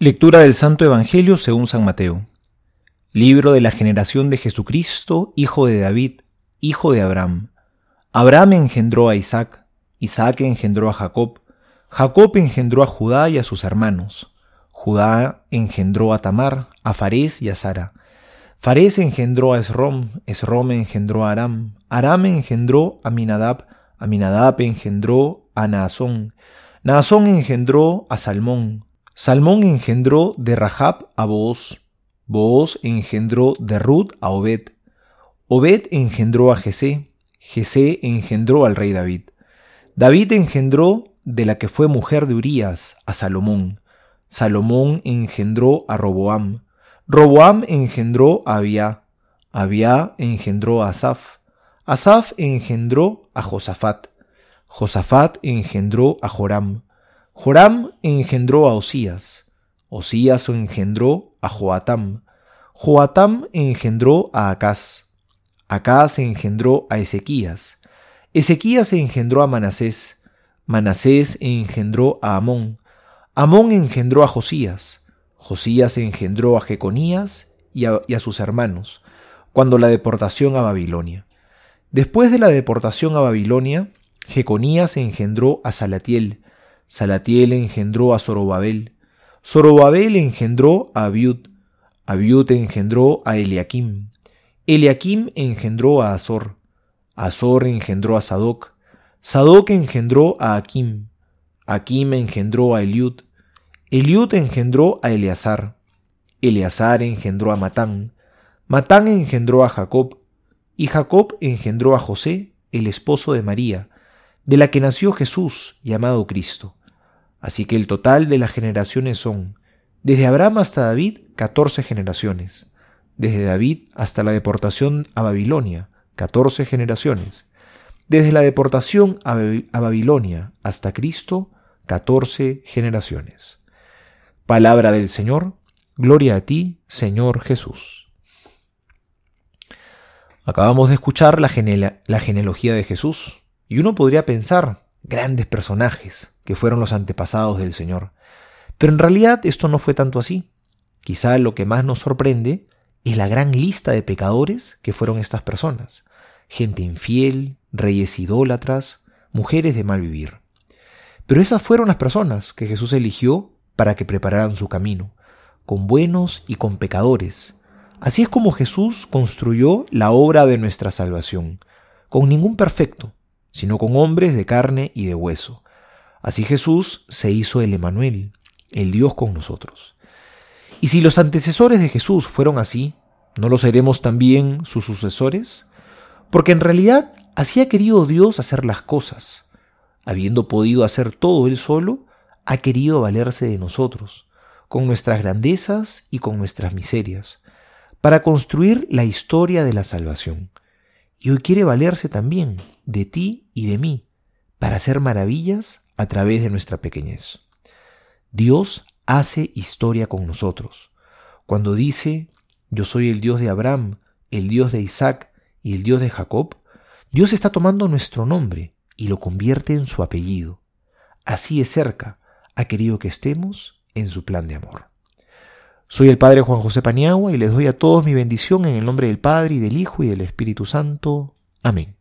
Lectura del Santo Evangelio según San Mateo. Libro de la generación de Jesucristo, hijo de David, hijo de Abraham. Abraham engendró a Isaac, Isaac engendró a Jacob, Jacob engendró a Judá y a sus hermanos. Judá engendró a Tamar, a Farés y a Sara. Farés engendró a Esrom, Esrom engendró a Aram, Aram engendró a Minadab, Aminadab engendró a Naasón, Naasón engendró a Salmón, Salmón engendró de Rahab a Booz, Booz engendró de Ruth a Obed, Obed engendró a Jesé, Jesé engendró al rey David, David engendró de la que fue mujer de Urías a Salomón, Salomón engendró a Roboam, Roboam engendró a Abia, Abia engendró a Asaf, Asaf engendró a Josafat, Josafat engendró a Joram, Joram engendró a Osías, Osías engendró a Joatam, Joatam engendró a Acaz, Acaz engendró a Ezequías, Ezequías engendró a Manasés, Manasés engendró a Amón, Amón engendró a Josías, Josías engendró a Jeconías y a, y a sus hermanos, cuando la deportación a Babilonia. Después de la deportación a Babilonia, Jeconías engendró a Salatiel, Salatiel engendró a Zorobabel, Zorobabel engendró a Abiud, Abiud engendró a Eliakim, Eliakim engendró a Azor, Azor engendró a Sadoc, Sadoc engendró a Akim, Akim engendró a Eliud, Eliud engendró a Eleazar, Eleazar engendró a Matán, Matán engendró a Jacob, y Jacob engendró a José, el esposo de María, de la que nació Jesús, llamado Cristo. Así que el total de las generaciones son, desde Abraham hasta David, catorce generaciones, desde David hasta la deportación a Babilonia, catorce generaciones, desde la deportación a, Babilonia hasta Cristo, catorce generaciones. Palabra del Señor, gloria a ti, Señor Jesús. Acabamos de escuchar la genealogía de Jesús, y uno podría pensar, grandes personajes que fueron los antepasados del Señor. Pero en realidad esto no fue tanto así. Quizá lo que más nos sorprende es la gran lista de pecadores que fueron estas personas. Gente infiel, reyes idólatras, mujeres de mal vivir. Pero esas fueron las personas que Jesús eligió para que prepararan su camino, con buenos y con pecadores. Así es como Jesús construyó la obra de nuestra salvación, con ningún perfecto, sino con hombres de carne y de hueso. Así Jesús se hizo el Emanuel, el Dios con nosotros. Y si los antecesores de Jesús fueron así, ¿no lo seremos también sus sucesores? Porque en realidad así ha querido Dios hacer las cosas. Habiendo podido hacer todo Él solo, ha querido valerse de nosotros, con nuestras grandezas y con nuestras miserias, para construir la historia de la salvación. Y hoy quiere valerse también de ti y de mí, para hacer maravillas a través de nuestra pequeñez. Dios hace historia con nosotros. Cuando dice, yo soy el Dios de Abraham, el Dios de Isaac y el Dios de Jacob, Dios está tomando nuestro nombre y lo convierte en su apellido. Así es cerca ha querido que estemos en su plan de amor. Soy el Padre Juan José Paniagua y les doy a todos mi bendición en el nombre del Padre y del Hijo y del Espíritu Santo. Amén.